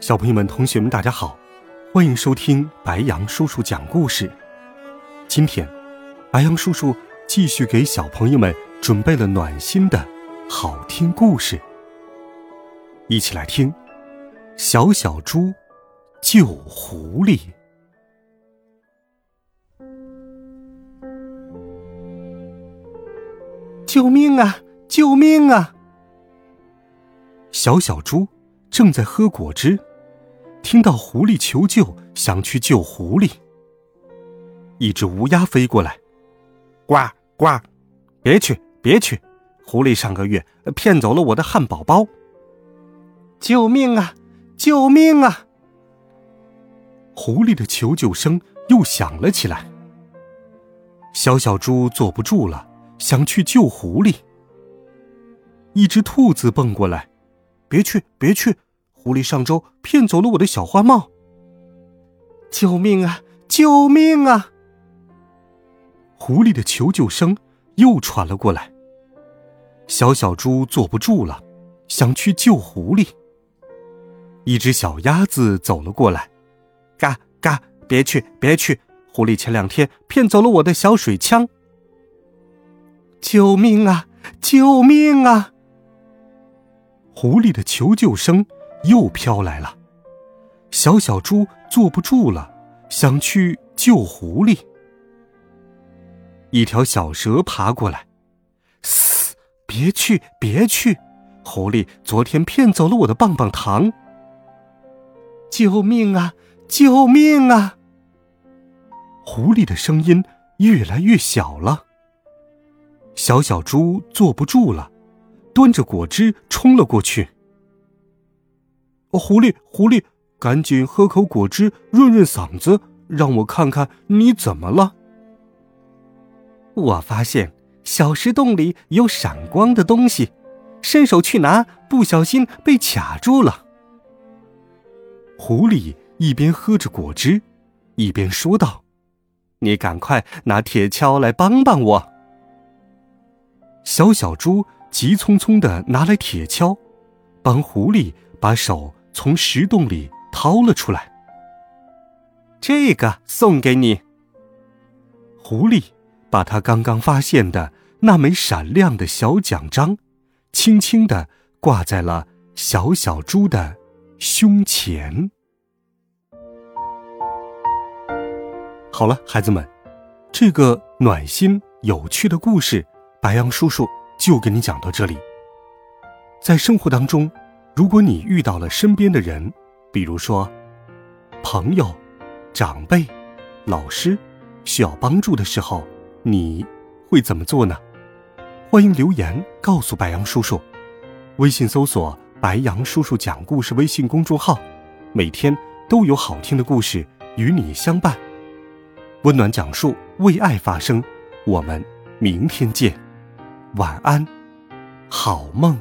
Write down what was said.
小朋友们、同学们，大家好，欢迎收听白羊叔叔讲故事。今天，白羊叔叔继续给小朋友们准备了暖心的好听故事，一起来听《小小猪救狐狸》。救命啊！救命啊！小小猪正在喝果汁。听到狐狸求救，想去救狐狸。一只乌鸦飞过来，呱呱，别去，别去！狐狸上个月骗走了我的汉堡包。救命啊！救命啊！狐狸的求救声又响了起来。小小猪坐不住了，想去救狐狸。一只兔子蹦过来，别去，别去！狐狸上周骗走了我的小花帽。救命啊！救命啊！狐狸的求救声又传了过来。小小猪坐不住了，想去救狐狸。一只小鸭子走了过来，嘎嘎，别去，别去！狐狸前两天骗走了我的小水枪。救命啊！救命啊！狐狸的求救声。又飘来了，小小猪坐不住了，想去救狐狸。一条小蛇爬过来，嘶！别去，别去！狐狸昨天骗走了我的棒棒糖。救命啊！救命啊！狐狸的声音越来越小了。小小猪坐不住了，端着果汁冲了过去。狐狸，狐狸，赶紧喝口果汁润润嗓子，让我看看你怎么了。我发现小石洞里有闪光的东西，伸手去拿，不小心被卡住了。狐狸一边喝着果汁，一边说道：“你赶快拿铁锹来帮帮我。”小小猪急匆匆的拿来铁锹，帮狐狸把手。从石洞里掏了出来，这个送给你。狐狸把他刚刚发现的那枚闪亮的小奖章，轻轻的挂在了小小猪的胸前。好了，孩子们，这个暖心有趣的故事，白羊叔叔就给你讲到这里。在生活当中。如果你遇到了身边的人，比如说朋友、长辈、老师，需要帮助的时候，你会怎么做呢？欢迎留言告诉白杨叔叔。微信搜索“白杨叔叔讲故事”微信公众号，每天都有好听的故事与你相伴。温暖讲述，为爱发声。我们明天见，晚安，好梦。